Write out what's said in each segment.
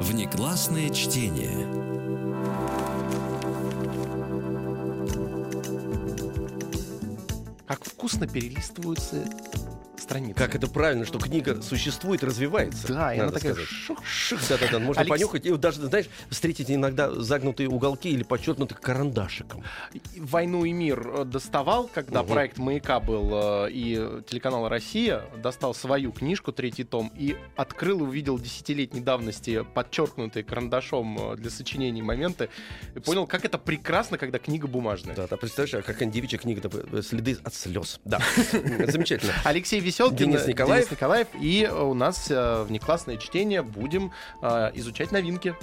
Внеклассное чтение. Как вкусно перелистываются страницы. Как это правильно, что книга существует, развивается. Да, и она такая сказать. шух. Ших, да-да-да, можно Алекс- понюхать. И даже, знаешь, встретить иногда загнутые уголки или подчеркнутые карандашиком. «Войну и мир» э, доставал, когда Мгм. проект «Маяка» был, э, и телеканал «Россия» достал свою книжку, третий том, и открыл и увидел десятилетней давности подчеркнутые карандашом э, для сочинений моменты, и понял, как это прекрасно, когда книга бумажная. Да, да, представляешь, а как девичья книга, следы от слез. Да, замечательно. Алексей Веселкин, Денис Николаев. Денис Николаев, и у нас э, внеклассное чтение будем э, изучать новинки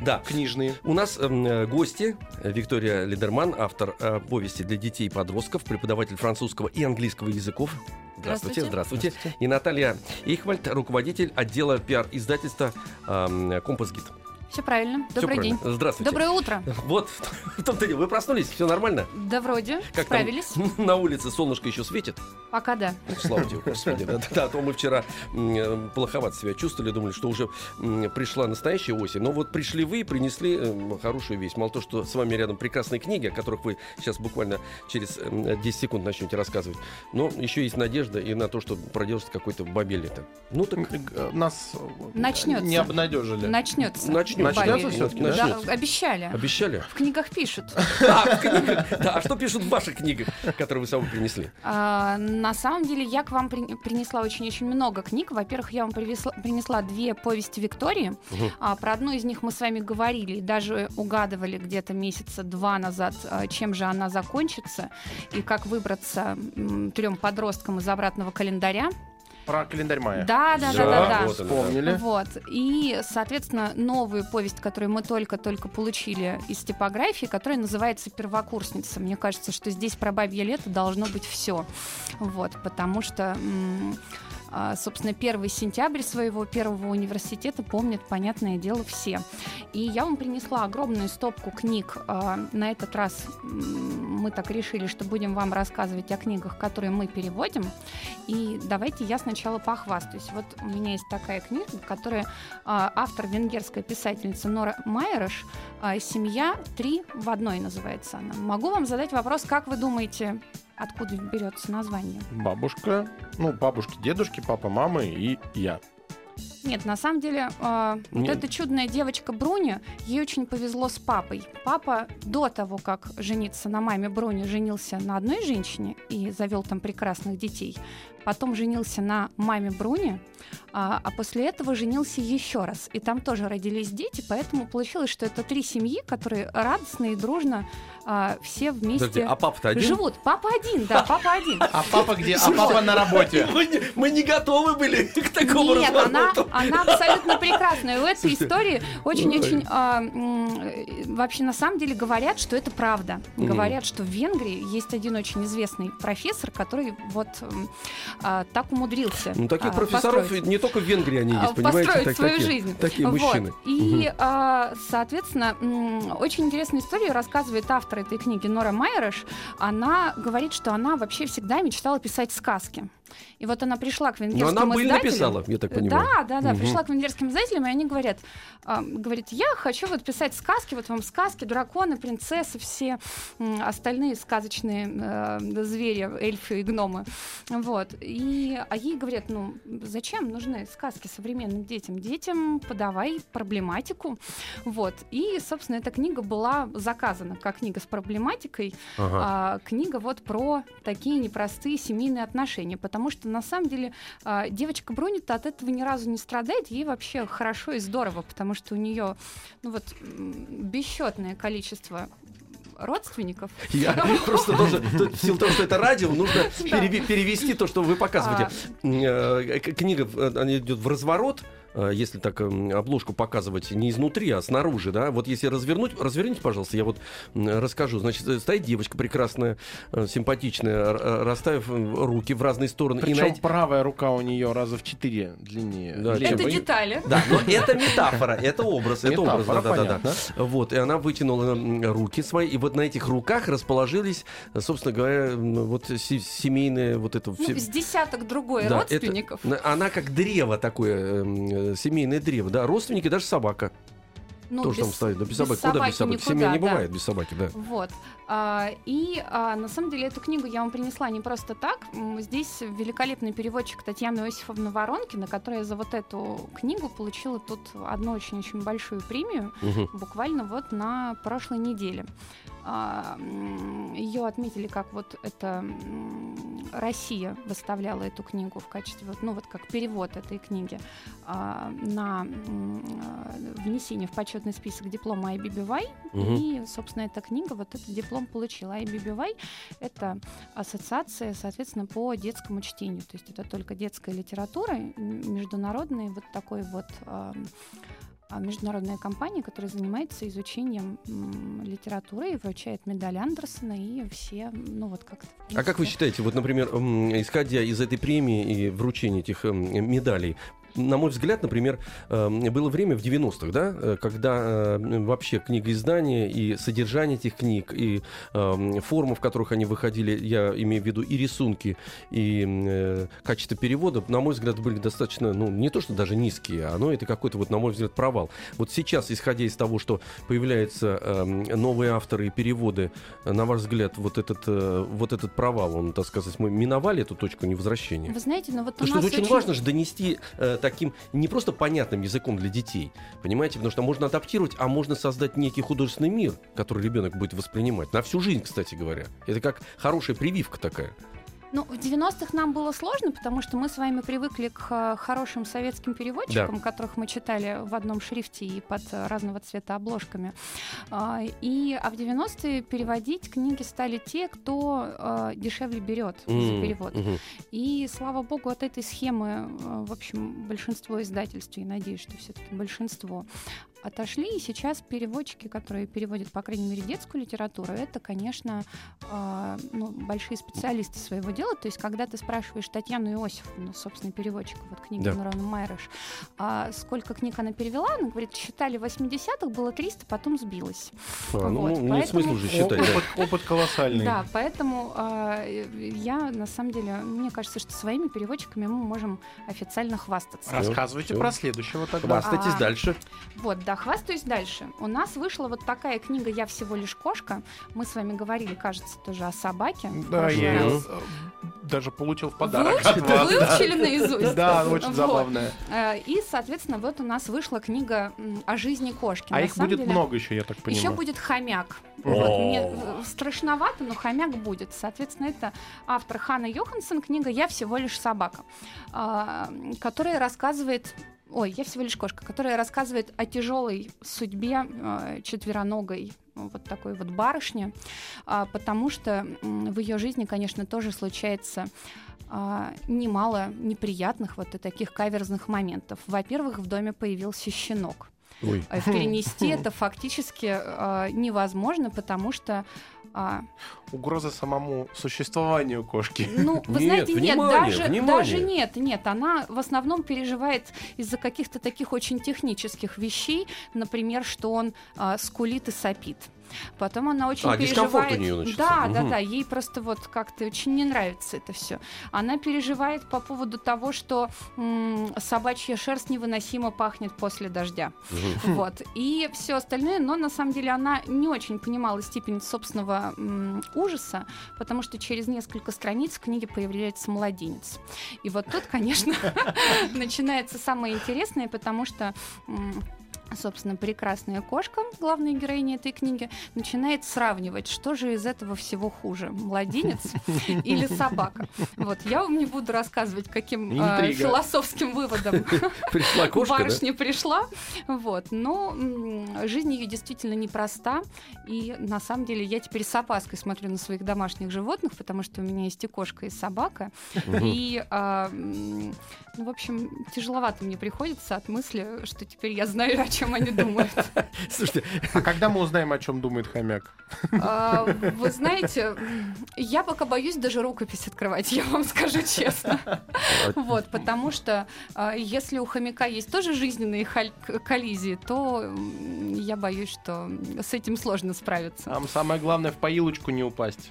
Да, книжные. У нас эм, э, гости э, Виктория Лидерман, автор э, повести для детей и подростков, преподаватель французского и английского языков. Здравствуйте, Здравствуйте. здравствуйте. И Наталья Ихвальд, руководитель отдела пиар-издательства эм, «Компас Гид». Все правильно. Добрый правильно. день. Здравствуйте. Доброе утро. Вот, в том-то и дело. Вы проснулись, все нормально? Да вроде. Как там Справились. на улице солнышко еще светит? Пока да. Ну, Слава тебе, Господи. Да, да, а то мы вчера э, плоховато себя чувствовали, думали, что уже пришла настоящая осень. Но вот пришли вы и принесли м, хорошую вещь. Мало то, что с вами рядом прекрасные книги, о которых вы сейчас буквально через м, 10 секунд начнете рассказывать. Но еще есть надежда и на то, что продержится какой-то бабель-то. Ну так Э, Нас э, Начнется. не обнадежили. Начнется. начнем. Начнется всё-таки, Да, обещали. Обещали? В книгах пишут. А, в книгах. Да, а что пишут в ваших книгах, которые вы с собой принесли? А, на самом деле я к вам при- принесла очень-очень много книг. Во-первых, я вам принесла две повести Виктории. А, про одну из них мы с вами говорили даже угадывали где-то месяца два назад, а, чем же она закончится и как выбраться трем подросткам из обратного календаря. Про календарь мая. Да, да, да, да, да. вот. Вспомнили. Вот. И, соответственно, новую повесть, которую мы только-только получили из типографии, которая называется «Первокурсница». Мне кажется, что здесь про бабье лето должно быть все. Вот, потому что... м, Собственно, первый сентябрь своего первого университета помнят, понятное дело, все. И я вам принесла огромную стопку книг. А, На этот раз мы так решили, что будем вам рассказывать о книгах, которые мы переводим. И давайте я сначала похвастаюсь. Вот у меня есть такая книга, которая а, автор венгерская писательница Нора Майерш а, «Семья три в одной» называется она. Могу вам задать вопрос, как вы думаете, откуда берется название? Бабушка, ну, бабушки, дедушки, папа, мама и я. Нет, на самом деле, а, вот эта чудная девочка Бруни, ей очень повезло с папой. Папа до того, как жениться на маме Бруни, женился на одной женщине и завел там прекрасных детей. Потом женился на маме Бруни, а, а после этого женился еще раз. И там тоже родились дети, поэтому получилось, что это три семьи, которые радостно и дружно а, все вместе Подожди, а папа-то один? живут. Папа один, да, папа один. А папа где? А папа на работе. Мы не, готовы были к такому Нет, она, абсолютно прекрасная. И у этой истории очень-очень а, вообще на самом деле говорят, что это правда. Говорят, что в Венгрии есть один очень известный профессор, который вот а, так умудрился. Ну, таких а, профессоров. Не только в Венгрии они А, есть, понимаете? построить так- свою такие, жизнь. Такие Вот. мужчины. И, а, соответственно, очень интересную историю рассказывает автор этой книги Нора Майерш. Она говорит, что она вообще всегда мечтала писать сказки. И вот она пришла к Но венгерским она быль издателям. написала, я так понимаю. Да, да, да. Мгм. Пришла к венгерским издателям, и они говорят, а, говорит, я хочу вот писать сказки, вот вам сказки, драконы, принцессы, все остальные сказочные э, звери, эльфы и гномы. Вот. И, а ей говорят, ну, зачем нужны сказки современным детям? Детям подавай проблематику. Вот. И, собственно, эта книга была заказана как книга с проблематикой, Ага. а, книга вот про такие непростые семейные отношения, потому что на самом деле а, девочка Брунита от этого ни разу не страдает, ей вообще хорошо и здорово, потому что у нее ну вот бесчетное количество родственников. Я просто должен, тут в силу того, что это радио, нужно перевести то, что вы показываете. Э, к- Книга, э, она идет в разворот, э, если так м, обложку показывать не изнутри, а снаружи, да. Вот если развернуть, разверните, пожалуйста, я вот расскажу. Значит, э, стоит девочка прекрасная, э, симпатичная, э, расставив э, руки в разные стороны. и Причем найти- правая рука у нее раза в четыре длиннее. Да. Это вы- детали. Да, но это метафора, это образ, это образ, да, да, да. Вот, и она вытянула руки свои, и вот на этих руках расположились, э, собственно говоря, вот се- семейные вот это Ну, с десяток другой родственников. на- Она как древо такое, м, э, семейное древо, да, родственники, даже собака Ну, тоже без- там стоит, да, без без собаки, куда без собаки собаки, семья не никуда, да. бывает без собаки, да. Вот. А, и а, на самом деле эту книгу я вам принесла не просто так. Здесь великолепный переводчик Татьяна Иосифовна Воронкина, которая за вот эту книгу получила тут одну очень-очень большую премию, Мгм. буквально вот на прошлой неделе. Ее отметили как вот это Россия выставляла эту книгу в качестве, вот, ну вот как перевод этой книги а, на а, внесение в почетный список диплома IBBY. Мгм. И, собственно, эта книга, вот этот диплом получила. IBBY — это ассоциация, соответственно, по детскому чтению. То есть это только детская литература, международный вот такой вот а, а, международная компания, которая занимается изучением литературы и вручает медаль Андерсона и все, ну вот как А как вы считаете, вот, например, исходя из этой премии и вручения этих м, медалей, на мой взгляд, например, э, было время в 90-х, да, э, когда э, вообще книгоиздание и содержание этих книг, и э, формы, в которых они выходили, я имею в виду и рисунки, и э, качество перевода, на мой взгляд, были достаточно, ну, не то, что даже низкие, а, ну, это какой-то, вот, на мой взгляд, провал. Вот сейчас, исходя из того, что появляются э, новые авторы и переводы, на ваш взгляд, вот этот, вот этот провал, он, так сказать, мы миновали эту точку невозвращения? Вы знаете, ну вот у что нас это очень важно же донести э, таким не просто понятным языком для детей, понимаете, потому что можно адаптировать, а можно создать некий художественный мир, который ребенок будет воспринимать на всю жизнь, кстати говоря. Это как хорошая прививка такая. Ну, в 90-х нам было сложно, потому что мы с вами привыкли к э, хорошим советским переводчикам, которых мы читали в одном шрифте и под э, разного цвета обложками. А, И, а в 90-е переводить книги стали те, кто э, дешевле берет за М, перевод. мгм. И, слава богу, от этой схемы, в общем, большинство издательств, я надеюсь, что все-таки большинство, отошли. И сейчас переводчики, которые переводят, по крайней мере, детскую литературу, это, конечно, э, ну, большие специалисты своего дела. То есть, когда ты спрашиваешь Татьяну Иосифовну, собственно, переводчика вот книги Да. Нурана Майрыш, а сколько книг она перевела, она говорит, считали в 80-х, было 300, потом сбилось. А, ну, Вот, ну, нет поэтому- смысла уже считать. да. Опыт, опыт колоссальный. Да, поэтому э, я, на самом деле, мне кажется, что своими переводчиками мы можем официально хвастаться. Рассказывайте Всё. про следующего тогда. Хвастайтесь А, дальше. Вот, да, хвастаюсь дальше. У нас вышла вот такая книга «Я всего лишь кошка». Мы с вами говорили, кажется, тоже о собаке. Да, я ее э, даже получил в подарок Выучи- от вас. да. Выучили наизусть. Да, очень Вот. забавная. Э, И, соответственно, вот у нас вышла книга о жизни кошки. А На их будет деле, много еще, я так понимаю. Еще будет хомяк. Вот, мне э, страшновато, но хомяк будет. Соответственно, это автор Ханна Йоханссон, книга «Я всего лишь собака», а, которая рассказывает Ой, я всего лишь кошка, которая рассказывает о тяжелой судьбе э, четвероногой вот такой вот барышни, а, потому что в ее жизни, конечно, тоже случается а, немало неприятных вот и таких каверзных моментов. Во-первых, в доме появился щенок. Ой. А Перенести это фактически а, невозможно, потому что а, Угроза самому существованию кошки. ну, вы Нет, знаете, нет, внимание, даже, внимание. даже нет, нет, она в основном переживает из-за каких-то таких очень технических вещей, например, что он а, скулит и сопит. Потом она очень А, переживает. у начался. Да, да, Мгм. да. Ей просто вот как-то очень не нравится это все. Она переживает по поводу того, что м, собачья шерсть невыносимо пахнет после дождя. Мгм. Вот. И все остальное, но на самом деле она не очень понимала степень собственного м, ужаса, потому что через несколько страниц в книге появляется младенец. И вот тут, конечно, начинается самое интересное, потому что м, собственно, прекрасная кошка, главная героиня этой книги, начинает сравнивать, что же из этого всего хуже, младенец или собака. Вот, я вам не буду рассказывать, каким э, философским выводом Пришла кошка, да? барышня пришла, вот, но жизнь ее действительно непроста. И на самом деле я теперь с опаской смотрю на своих домашних животных, потому что у меня есть и кошка, и собака. И, а, м, ну, в общем, тяжеловато мне приходится от мысли, что теперь я знаю, о чем они думают. Слушайте, А когда мы узнаем, о чем думает хомяк? А, Вы знаете, я пока боюсь даже рукопись открывать, я вам скажу честно. Вот, потому что а, если у хомяка есть тоже жизненные коллизии, то я боюсь, что с этим сложно справиться. Там самое главное в поилочку не упасть.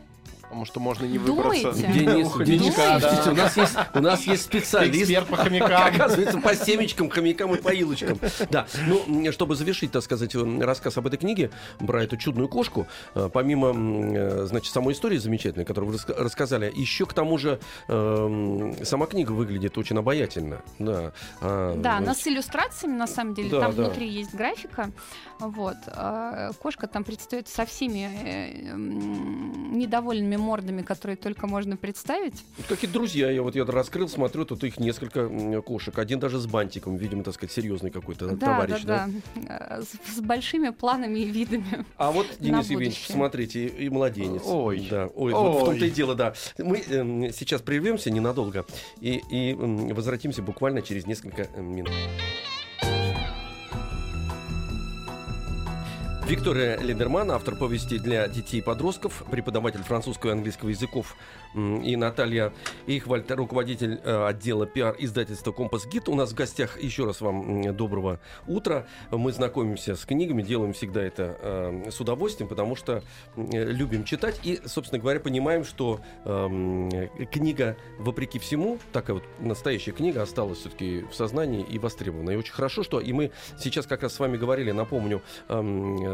Потому что можно не выбраться. Думаете? Денис, хомячка, да. у нас есть, у нас есть специалист. Эксперт по хомякам. Оказывается, по семечкам, хомякам и поилочкам. Да, ну, чтобы завершить, так сказать, рассказ об этой книге про эту чудную кошку, э, помимо, э, значит, самой истории замечательной, которую вы рассказали, еще к тому же эм, сама книга выглядит очень обаятельно. Да, А, Да, она значит, с иллюстрациями, на самом деле. Да, там да. внутри есть графика. Вот. А Кошка там предстает со всеми э, недовольными мордами, которые только можно представить. Какие-то друзья, я вот я раскрыл, смотрю, тут их несколько кошек. Один даже с бантиком, видимо, так сказать, серьезный какой-то Да, товарищ. да, да. Э, С, с большими планами и видами. А вот, Денис Евгеньевич, смотрите, и, и младенец. Ой. Да, ой, вот в Ой. том-то и дело, да. Мы эм, сейчас прервемся ненадолго и, и м, возвратимся буквально через несколько э, минут. Виктория Лидерман, автор повести для детей и подростков, преподаватель французского и английского языков, и Наталья Ихвальд, руководитель э, отдела пиар издательства «Компас Гид». У нас в гостях еще раз вам доброго утра. Мы знакомимся с книгами, делаем всегда это э, с удовольствием, потому что э, любим читать и, собственно говоря, понимаем, что эм, книга, вопреки всему, такая вот настоящая книга осталась все-таки в сознании и востребована. И очень хорошо, что и мы сейчас как раз с вами говорили, напомню,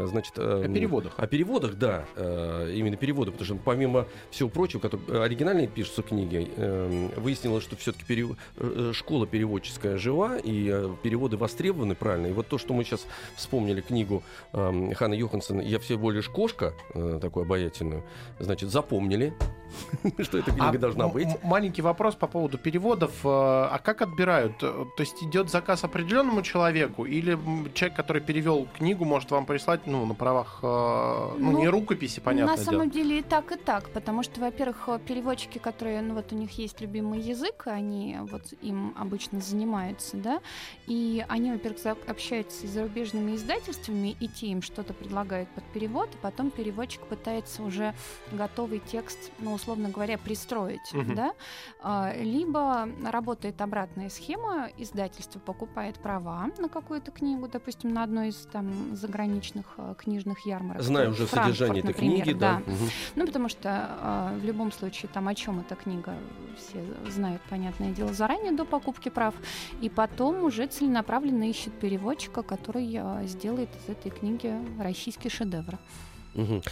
эм, э, значит... эм, О переводах. О переводах, да, э, именно переводы, потому что помимо всего прочего, которые оригинальные пишутся книги, э, выяснилось, что все-таки школа переводческая жива, и э, переводы востребованы правильно. И вот то, что мы сейчас вспомнили книгу э, Ханны Йоханссон «Я всего лишь кошка», э, такую обаятельную, значит, запомнили, что эта книга А должна быть. Маленький вопрос по поводу переводов. Э, А как отбирают? Э, То есть идет заказ определенному человеку, или человек, который перевел книгу, может вам прислать, ну, на правах, э, ну, Ну, не рукописи, понятно На самом деле и так, и так, потому что, во-первых, э, переводчики, которые, ну вот у них есть любимый язык, они вот им обычно занимаются, да, и они, во-первых, общаются с зарубежными издательствами, и те им что-то предлагают под перевод, и потом переводчик пытается уже готовый текст, ну, условно говоря, пристроить, Мгм. да, А, либо работает обратная схема, издательство покупает права на какую-то книгу, допустим, на одной из там заграничных э, книжных ярмарок. Знаю уже Франкфурт, содержание этой например, книги, да. Мгм. ну, потому что а, в любом случае там о чем эта книга все знают, понятное дело, заранее до покупки прав. И потом уже целенаправленно ищет переводчика, который а, сделает из этой книги российский шедевр.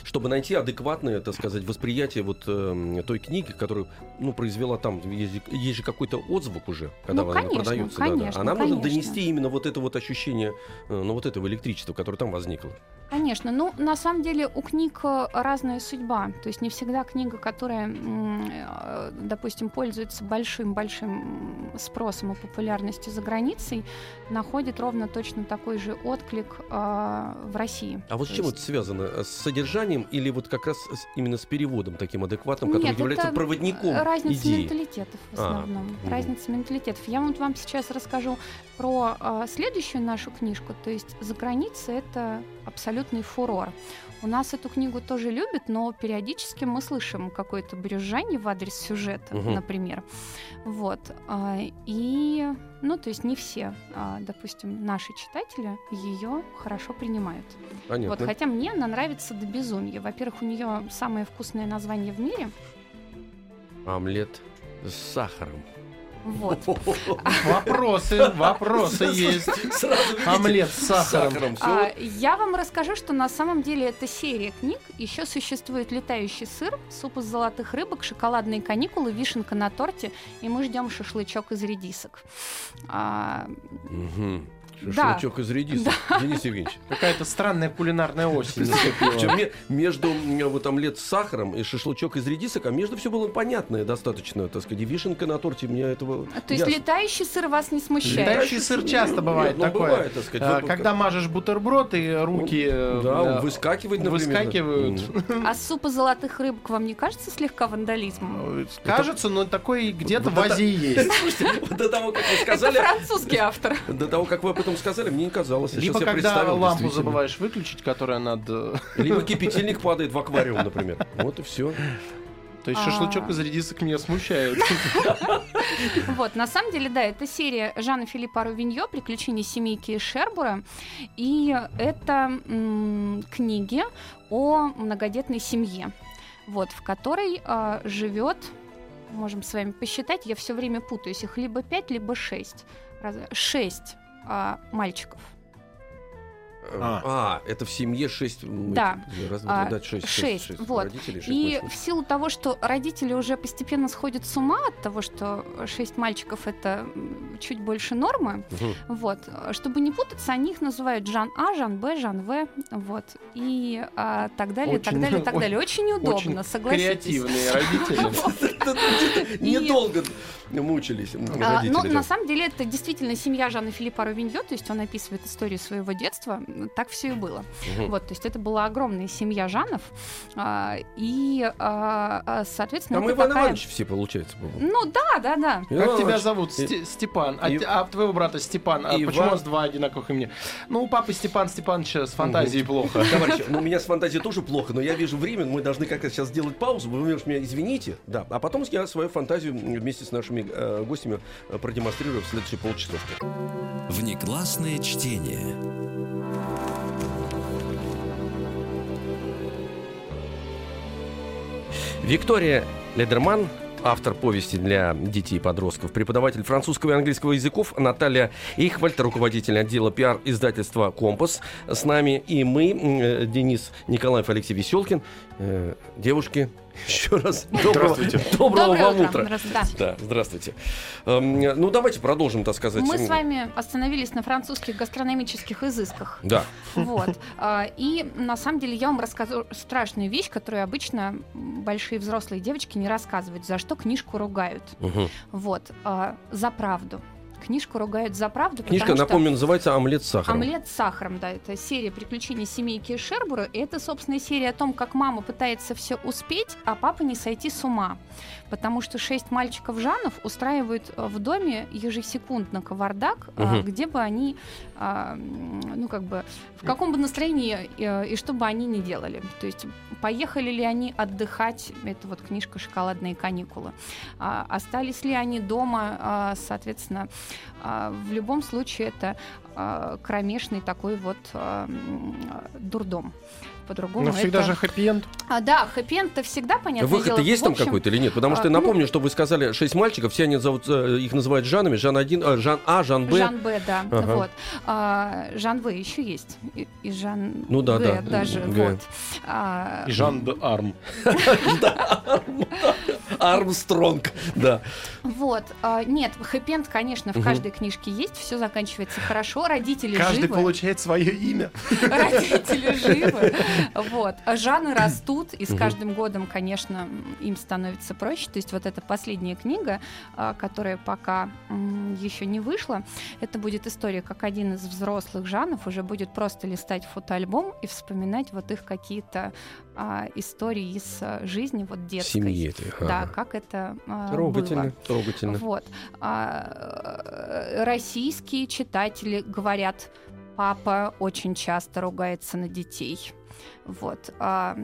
Чтобы найти адекватное, так сказать, восприятие вот эм, той книги, которую, ну, произвела там, есть, есть же какой-то отзвук уже, когда Ну, она конечно, продается. да, да. конечно, Она может конечно. донести именно вот это вот ощущение, э, ну, вот этого электричества, которое там возникло. Конечно, ну на самом деле у книг э, разная судьба. То есть не всегда книга, которая, э, допустим, пользуется большим-большим спросом и популярностью за границей, находит ровно точно такой же отклик э, в России. А вот с чем есть- это связано? С содержанием или вот как раз с- именно с переводом таким адекватным, который Нет, является проводником разница идеи? менталитетов в А, основном. мгм. Разница менталитетов. Я вот вам сейчас расскажу про а, следующую нашу книжку. То есть за границей это абсолютный фурор. У нас эту книгу тоже любят, но периодически мы слышим какое-то брюзжание в адрес сюжета, Мгм. например. Вот. а, И, ну, то есть не все, а, допустим, наши читатели ее хорошо принимают. Понятно. Вот, хотя мне она нравится до безумия. Во-первых, у нее самое вкусное название в мире. Омлет с сахаром. Вот. Вопросы, вопросы есть. Сразу Омлет с сахаром. всё. А, я вам расскажу, что на самом деле это серия книг. Еще существует летающий сыр, суп из золотых рыбок, шоколадные каникулы, вишенка на торте, и мы ждем шашлычок из редисок. А, Мгм. Да. Шашлычок из редиса. Денис Евгеньевич. Какая-то странная кулинарная осень Причем между вот там лет с сахаром и шашлычок из редисок, а между все было понятное достаточно, так сказать. И вишенка на торте мне этого... То есть летающий сыр вас не смущает? Летающий сыр часто бывает ну, такое. бывает, так сказать. А, Вот Когда мажешь бутерброд и руки э, Да, э, например. выскакивают. М. А супа золотых рыбок вам не кажется слегка вандализмом? Кажется, но такой где-то в это- Азии есть. До того, как вы Это сказали, французский автор. до того, как вы этом сказали, мне не казалось. Я Либо когда представил, лампу забываешь выключить, которая над... э, Либо кипятильник падает в аквариум, например. Вот и все. То есть А. шашлычок из редисок меня смущает. Вот, на самом деле, да, это серия Жана Филиппа Рувиньо «Приключения семейки Шербура». И это книги о многодетной семье, вот, в которой а, живет, можем с вами посчитать, я все время путаюсь, их либо пять, либо шесть. Раз- Шесть а, мальчиков. А. А, это в семье шесть... Да. этих, Раз, два, А, три, да, шесть. шесть, вот. родителей, шесть И мальчиков. в силу того, что родители уже постепенно сходят с ума от того, что шесть мальчиков это чуть больше нормы, Мгм. вот, чтобы не путаться, они их называют Жан А, Жан Б, Жан В, вот, и а, так далее, так Очень- далее, так далее. Очень удобно, Очень согласитесь. креативные родители. Недолго мучились А, родители. да. на самом деле это действительно семья Жана Филиппа Ровиньо, то есть он описывает историю своего детства, так все и было. Вот, то есть это была огромная семья Жанов, а, и, а, соответственно, Там Иван такая- Иванович все, получается, по-моему. Ну да, да, да. Иван Как тебя зовут? Степан. А А твоего брата Степан. А Иван. почему у вас два одинаковых имени? Ну, у папы Степан Степановича с фантазией плохо. Товарищи, ну у меня с фантазией тоже плохо, но я вижу время, мы должны как-то сейчас сделать паузу, вы уж меня извините, да, а потом я свою фантазию вместе с нашими э, гостями э, продемонстрирую в следующие полчасовки. Внеклассное чтение. Виктория Ледерман, автор повести для детей и подростков, преподаватель французского и английского языков, Наталья Ихвальд, руководитель отдела пиар издательства «Компас» с нами, и мы, э, Денис Николаев, Алексей Веселкин. Э, Девушки, еще раз доброго, Здравствуйте. доброго Доброе вам утро. утра. Здравствуйте. Да, здравствуйте. Эм, Ну, давайте продолжим, так сказать. Мы с вами остановились на французских гастрономических изысках. Да. Вот. А, И на самом деле я вам расскажу страшную вещь, которую обычно большие взрослые девочки не рассказывают, за что книжку ругают. Мгм. Вот. а, За правду. Книжку ругают за правду, Книжка, что... напомню, называется «Омлет с сахаром». Омлет с сахаром, да, это серия приключений семейки Шербура. И это, собственно, серия о том, как мама пытается все успеть, а папа не сойти с ума. Потому что шесть мальчиков Жанов устраивают э, в доме ежесекундно кавардак, Мгм. где бы они, а, ну как бы, в каком бы настроении э, и что бы они ни делали. То есть поехали ли они отдыхать, это вот книжка «Шоколадные каникулы», А, остались ли они дома, а, соответственно, в любом случае это кромешный такой вот а, м, дурдом. По-другому Но всегда это- же хэппи-энд. А, да, хэппи-энд-то всегда понятно. Выход-то есть там какой-то или нет? Потому что я а, ну- напомню, что вы сказали шесть мальчиков, все они зовут, э, их называют Жанами, Жан 1, Жан А, Жан Б. Жан Б, да, Ага. вот. А, Жан В еще есть. И, и Жан Ну да, да, даже, Г. вот. А, И Жан де Арм. Армстронг, да. Вот. а, нет, хэппи-энд, конечно, в каждой книжке есть, все заканчивается хорошо, родители Каждый живы. получает свое имя. родители живы. Вот. Жаны растут, и с каждым годом, конечно, им становится проще. То есть вот эта последняя книга, а, которая пока еще не вышла, это будет история, как один из взрослых Жанов уже будет просто листать фотоальбом и вспоминать вот их какие-то а, истории из а, жизни вот детской. Семьи этой. Да, ага. как это а, Трогательно, было. трогательно. Вот. А, э, российские читатели говорят, папа очень часто ругается на детей. Вот. А,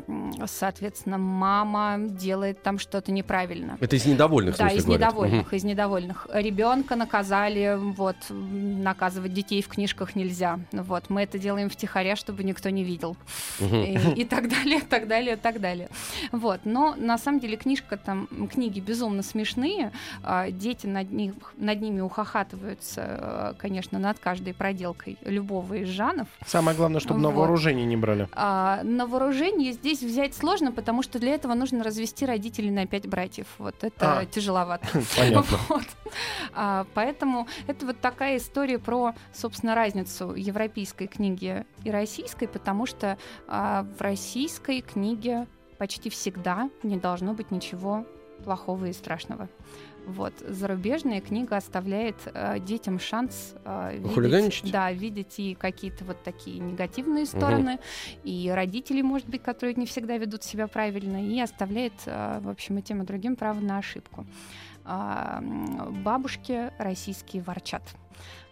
соответственно, мама делает там что-то неправильно. Это из недовольных, в Да, из говорят. недовольных, из недовольных. Ребенка наказали, вот, наказывать детей в книжках нельзя. Вот, мы это делаем втихаря, чтобы никто не видел. Мгм. И, и так далее, так далее, так далее. Вот, но на самом деле книжка там, книги безумно смешные, а, дети над, них, над ними ухахатываются, а, конечно, над каждой проделкой любого из жанов. Самое главное, чтобы на Вот. вооружение не брали. А, А, на вооружение здесь взять сложно, потому что для этого нужно развести родителей на пять братьев. Вот это А. тяжеловато. Понятно. Вот. А, поэтому это вот такая история про, собственно, разницу европейской книги и российской, потому что а, в российской книге почти всегда не должно быть ничего плохого и страшного. Вот зарубежная книга оставляет э, детям шанс э, видеть, да, видеть и какие-то вот такие негативные стороны, и родители, может быть, которые не всегда ведут себя правильно, и оставляет, э, в общем, и тем и другим право на ошибку. М, бабушки российские ворчат.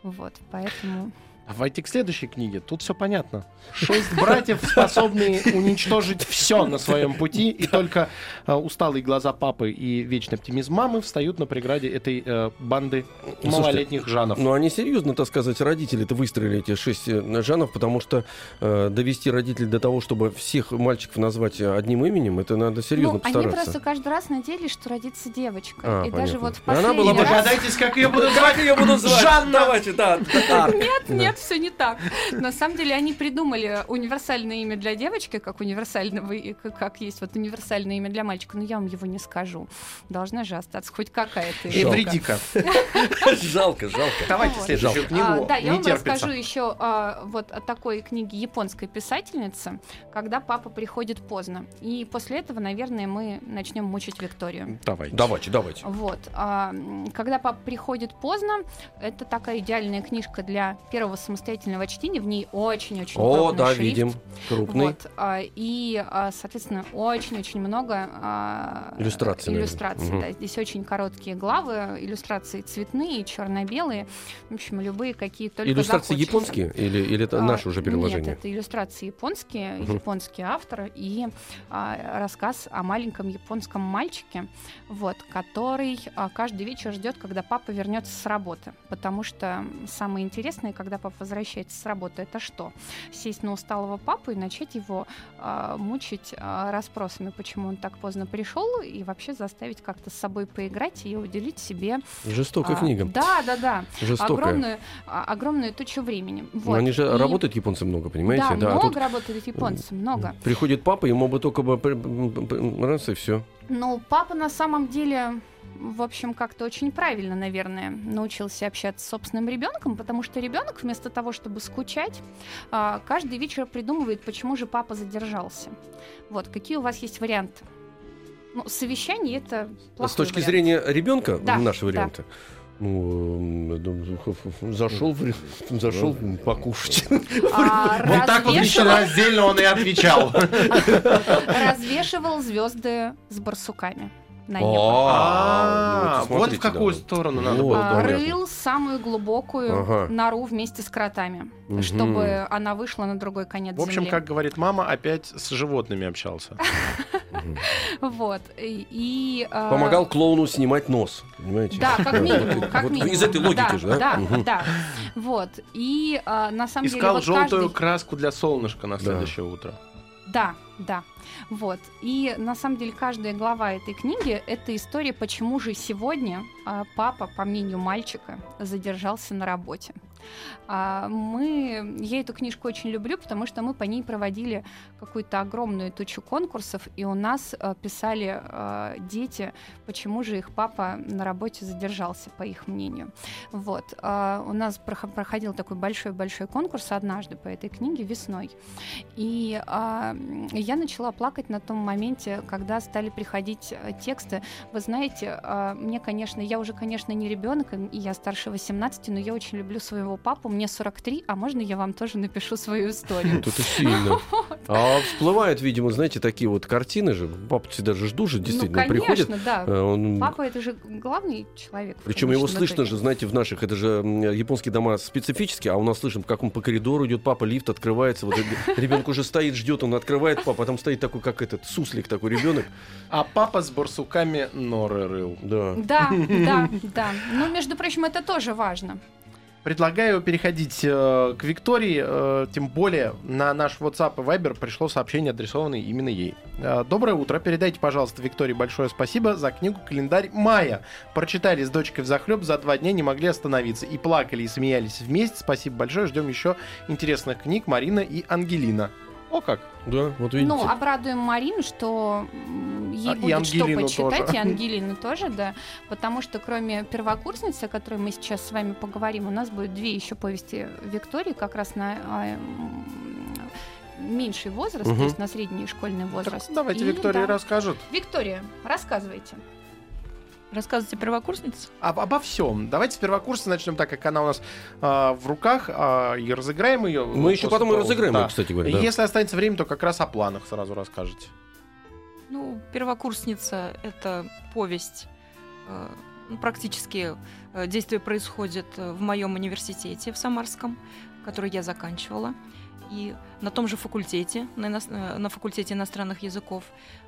Вот, поэтому... Давайте к следующей книге. Тут все понятно. Шесть братьев, способные уничтожить все на своем пути, и только э, усталые глаза папы и вечный оптимизм мамы встают на преграде этой э, банды Слушайте, малолетних жанов. Ну, они серьезно, так сказать, родители-то выстроили эти шесть э, жанов, потому что э, довести родителей до того, чтобы всех мальчиков назвать э, одним именем, это надо серьезно ну, они постараться. просто каждый раз надеялись, что родится девочка. А, и даже понятно. вот в И она была последний бы- раз... Догадайтесь, как ее будут звать? ее буду звать? Жанна! Давайте, да. да. Нет, нет, все не так. На самом деле они придумали универсальное имя для девочки, как универсального, как- есть вот универсальное имя для мальчика, но я вам его не скажу. Должна же остаться хоть какая-то ишь. Эвредика. Жалко, жалко. Давайте следующую книгу. А, да, я вам расскажу еще а, вот о такой книге японской писательницы, когда папа приходит поздно. И после этого, наверное, мы начнем мучить Викторию. Давайте. Давайте, давайте. Вот. а, когда папа приходит поздно, это такая идеальная книжка для первого самостоятельного чтения. В ней очень-очень О, да, шрифт. видим. Крупный. Вот, а, и, а, соответственно, очень-очень много а, Иллюстраций, иллюстраций, да. Здесь очень короткие главы, иллюстрации цветные, черно-белые, в общем, любые, какие только Иллюстрации захочется. японские или, или это А, наше уже переложение? Нет, это иллюстрации японские, Мгм. японский автор и а, рассказ о маленьком японском мальчике, вот, который а, каждый вечер ждет, когда папа вернется с работы, потому что самое интересное, когда папа возвращается с работы, это что? Сесть на усталого папу и начать его а, мучить а, расспросами, почему он так поздно пришел, и вообще заставить как-то с собой поиграть и уделить себе Жестокая а, книга. Да, да, да. Жестокая. Огромную, а, огромную тучу времени. Но Вот. они же И- работают японцы много, понимаете? Да, а много тут работают японцы, много. Приходит папа, ему бы только бы раз и все. Ну, папа на самом деле, в общем, как-то очень правильно, наверное, научился общаться с собственным ребенком, потому что ребенок вместо того, чтобы скучать, а, каждый вечер придумывает, почему же папа задержался. Вот, какие у вас есть варианты? Ну, совещание это плохой С точки вариант. зрения ребенка, Да, наши да. Ну, зашел, в ре- зашел покушать. А, Вот так вот развешивал- раздельно он и отвечал. развешивал звезды с барсуками на небо. А, ну, Вот в какую сторону надо было. Рыл самую глубокую нору вместе с кротами, чтобы она вышла на другой конец В общем, как говорит мама, опять с животными общался. Вот. И, а, Помогал клоуну снимать нос, понимаете? Да, как минимум, как вот минимум. Из этой логики да, же, да? Да, да. Вот. И а, на самом Искал деле вот желтую каждый... краску для солнышка на Да. следующее утро. Да, да. Вот. И на самом деле каждая глава этой книги — это история, почему же сегодня а, папа, по мнению мальчика, задержался на работе. А, мы... Я эту книжку очень люблю, потому что мы по ней проводили какую-то огромную тучу конкурсов, и у нас а, писали а, дети, почему же их папа на работе задержался, по их мнению. Вот. А, у нас прохо- проходил такой большой-большой конкурс однажды по этой книге весной. И я начала плакать на том моменте, когда стали приходить э, тексты. Вы знаете, мне, конечно, я уже, конечно, не ребенок, и я старше 18, но я очень люблю своего папу, мне 43, а можно я вам тоже напишу свою историю? Вот это сильно. А всплывают, видимо, знаете, такие вот картины же. Папа всегда же жду же, действительно, ну, приходит. конечно, да. э, он- Папа это же главный человек. Причем его слышно же, знаете, в наших, это же японские дома специфические, а у нас слышно, как он по коридору идет, папа, лифт открывается, вот ребенок уже стоит, ждет, он открывает, папа, а там стоит такой, как этот, суслик такой ребенок. А папа с барсуками норы рыл. Да. Да, да, да. Ну, между прочим, это тоже важно. Предлагаю переходить э, к Виктории, э, тем более на наш WhatsApp и Viber пришло сообщение, адресованное именно ей. Э, Доброе утро, передайте, пожалуйста, Виктории большое спасибо за книгу «Календарь мая». Прочитали с дочкой в захлеб, за два дня не могли остановиться. И плакали, и смеялись вместе. Спасибо большое, ждем еще интересных книг Марина и Ангелина. О как! Да, вот видите. Ну, обрадуем Марину, что ей А, будет что Ангелину почитать, тоже. и Ангелину тоже, да. Потому что кроме первокурсницы, о которой мы сейчас с вами поговорим, у нас будет две еще повести Виктории, как раз на а, меньший возраст, Мгм. то есть на средний школьный Так возраст. давайте И, Виктория да. расскажет. Виктория, рассказывайте. Рассказывайте первокурснице? Об- обо всем. Давайте с первокурса начнем, так как она у нас а, в руках, а, и разыграем ее. Мы еще потом и разыграем, Да. её, кстати говоря. И да. Если останется время, то как раз о планах сразу расскажете. Ну, первокурсница это повесть. э, ну, Практически э, действие происходит э, в моем университете в Самарском, который я заканчивала. И на том же факультете, на, ино- э, на факультете иностранных языков.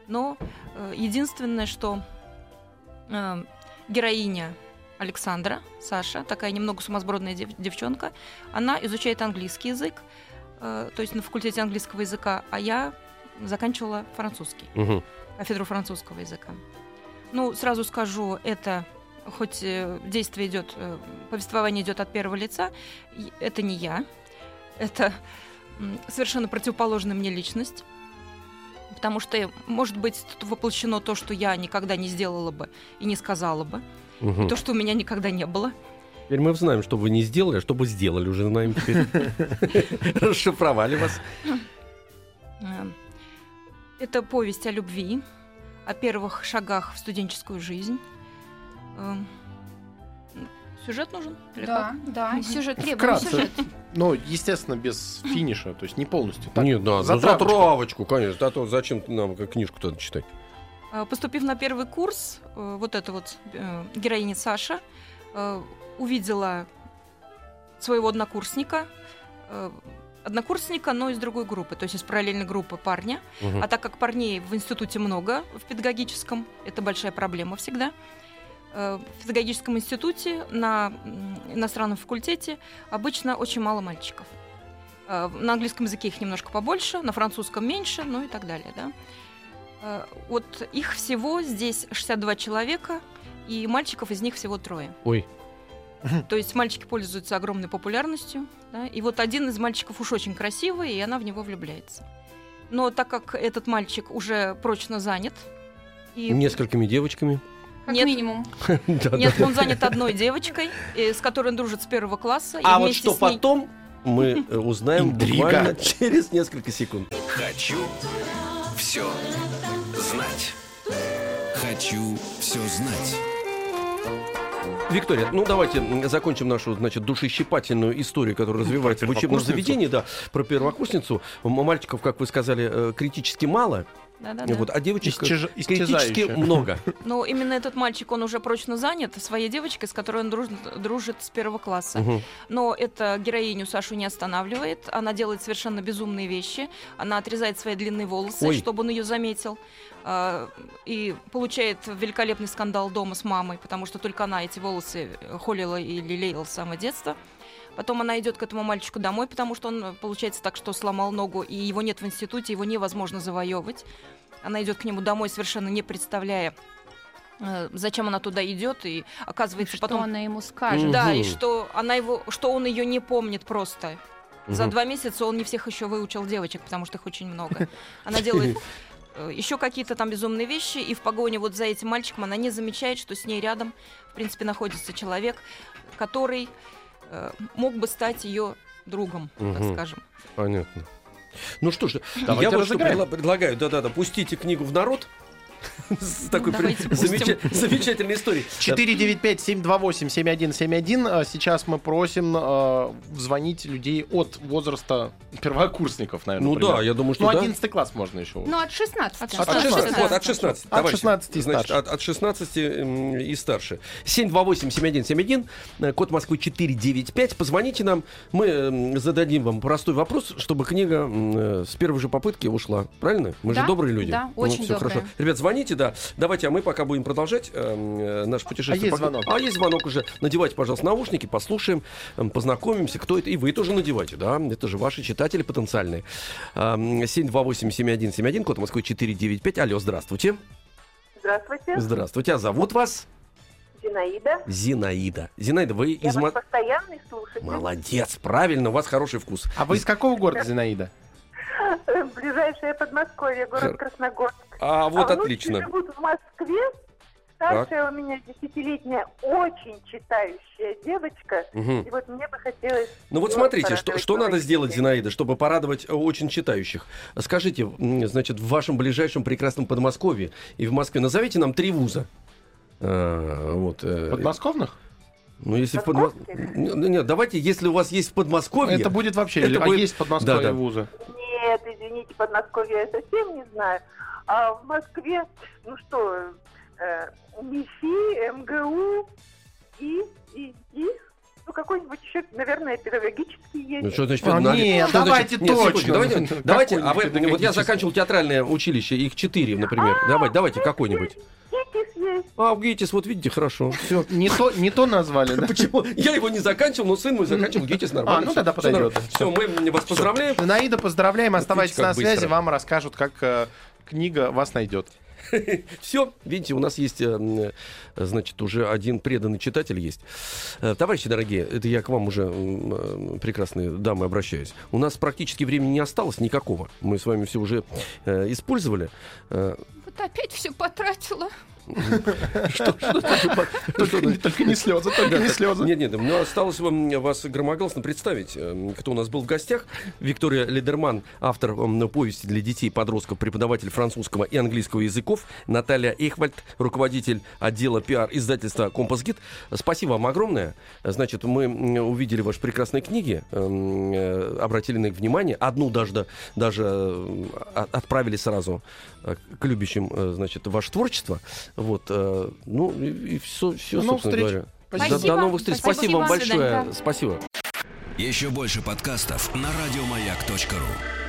Но э, единственное, что э, героиня Александра, Саша, такая немного сумасбродная дев- девчонка, она изучает английский язык, э, то есть на факультете английского языка, а я заканчивала французский Мгм. кафедру французского языка. Ну, сразу скажу, это хоть э, действие идет, э, повествование идет от первого лица, это не я, это совершенно противоположная мне личность. Потому что, может быть, тут воплощено то, что я никогда не сделала бы и не сказала бы, Мгм. то, что у меня никогда не было. Теперь мы знаем, что вы не сделали, а что вы сделали уже знаем теперь. Расшифровали вас. Э, Это повесть о любви, о первых шагах в студенческую жизнь. Сюжет нужен? Или Да, как? да, сюжет, требуем Вкратце. сюжет. Ну, естественно, без финиша, то есть не полностью. Так, Нет, да, за затравочка. травочку, конечно. А то зачем нам книжку-то читать? Э, Поступив на первый курс, э, вот эта вот э, героиня Саша увидела своего однокурсника, однокурсника, но из другой группы, то есть из параллельной группы парня. Мгм. А так как парней в институте много, в педагогическом, это большая проблема всегда. Э, В педагогическом институте на иностранном факультете обычно очень мало мальчиков. Э, На английском языке их немножко побольше, на французском меньше, ну и так далее. Да? Э, Вот их всего здесь 62 человека, и мальчиков из них всего трое. Ой, То есть мальчики пользуются огромной популярностью. да, И вот один из мальчиков уж очень красивый, и она в него влюбляется. Но так как этот мальчик уже прочно занят, и несколькими девочками. Как Нет. минимум. Нет, он занят одной девочкой, э, с которой он дружит с первого класса. А вот что потом, мы э, узнаем буквально через несколько секунд. Хочу все знать. Хочу все знать. Виктория, ну давайте закончим нашу, значит, душещипательную историю, которая развивается в учебном заведении, да, про первокурсницу. Мальчиков, как вы сказали, э, критически мало, Да-да-да. вот, а девочек Исчез- критически много. Но именно этот мальчик, он уже прочно занят своей девочкой, с которой он дружит, дружит с первого класса. Мгм. Но эта героиню Сашу не останавливает. Она делает совершенно безумные вещи. Она отрезает свои длинные волосы, Ой. чтобы он ее заметил. а, И получает великолепный скандал дома с мамой, потому что только она эти волосы холила и лелеяла с самого детства. Потом она идет к этому мальчику домой, потому что он, э, получается так, что сломал ногу, и его нет в институте, его невозможно завоевывать. Она идет к нему домой, совершенно не представляя, э, зачем она туда идет, и оказывается Что потом она ему скажет? Мгм. да, и что она его, что он ее не помнит просто. За Мгм. два месяца он не всех еще выучил девочек, потому что их очень много. Она делает еще какие-то там безумные вещи, и в погоне вот за этим мальчиком она не замечает, что с ней рядом, в принципе, находится человек, который э, мог бы стать ее другом, так Мгм. скажем. Понятно. Ну что ж, Давайте я вот что предлагаю, да-да-да, пустите книгу в народ. С такой замечательной историей. 495-728-7171. А Сейчас мы просим э, звонить людей от возраста первокурсников, наверное. Ну примерно. да, я думаю, что Ну, да. 11 класс можно еще. Ну, от 16. От От 16, 16, да. вот, от 16. От давайте. 16 и Значит, старше. от, от 16 м, и старше. 728-7171, э, код Москвы 495. Позвоните нам, мы м, зададим вам простой вопрос, чтобы книга э, с первой же попытки ушла. Правильно? Мы же добрые люди. да, Ну, очень добрые. хорошо. Ребят, звоните, да. Давайте, а мы пока будем продолжать э, м, наше путешествие. А есть звонок? А есть звонок уже. Надевайте, пожалуйста, наушники, послушаем, м, познакомимся, кто это. И вы тоже надевайте, да. Это же ваши читатели потенциальные. Эм, 728-7171, код Москвы 495. Алло, здравствуйте. Здравствуйте, Здравствуйте. А зовут вас? Зинаида. Зинаида. Зинаида, вы Я из Мо- постоянный слушатель. Молодец, правильно, у вас хороший вкус. А вы из какого города, Зинаида? э, ближайшее Подмосковье, город Красногорск. А вот а внучки отлично. живут в Москве. Старшая у меня десятилетняя, очень читающая девочка. Мгм. И вот мне бы хотелось... Ну вот смотрите, что, что надо сделать. Зинаида, чтобы порадовать э, очень читающих. Скажите, значит, в вашем ближайшем прекрасном Подмосковье и в Москве назовите нам три вуза. А, вот, э, Подмосковных? ну, если в Подмо- Московских? Н- Нет, давайте, если у вас есть в Подмосковье... Это будет вообще... это а будет- есть в Подмосковье Да, да. вузы? Нет, извините, Подмосковье я совсем не знаю. А в Москве, ну что, э, МИФИ, МГУ и, и, и, ну какой-нибудь еще, наверное, педагогический есть. Ну, что значит, А, на- нет, что давайте Нет, секундочку, точно. Давайте, Какой-нибудь давайте а вы, вот я заканчивал театральное училище, их четыре, например. Давайте, давайте, какой-нибудь. ГИТИС есть. А, в ГИТИС, вот видите, хорошо. Все. Не то, не то назвали, да? Почему? Я его не заканчивал, но сын мой заканчивал ГИТИС нормально. А, ну тогда подойдет. Все, мы вас поздравляем. Наида, поздравляем, оставайтесь на связи, быстро. вам расскажут, как э, книга вас найдет. Все, видите, у нас есть, э, м, значит, уже один преданный читатель есть. Э, Товарищи дорогие, это я к вам уже, э, прекрасные дамы, обращаюсь. У нас практически времени не осталось никакого. Мы с вами все уже э, использовали. Э, Вот опять все потратила. Только, только не слезы, только не слезы. Нет, нет, мне осталось вам вас громогласно представить, э, кто у нас был в гостях. Виктория Лидерман, автор повести для детей и подростков, преподаватель французского и английского языков. Наталья Эхвальд, руководитель отдела пиар издательства Компас Гид. Спасибо вам огромное. Значит, мы увидели ваши прекрасные книги, м, э, обратили на них внимание. Одну даже, да- даже э, от- отправили сразу э, к любящим, э, значит, ваше творчество. Вот, э, ну, и, все, все, До собственно встреч. говоря. Спасибо. До, до новых встреч. Спасибо. Спасибо вам свидания. большое. Спасибо. Еще больше подкастов на радиомаяк.ру.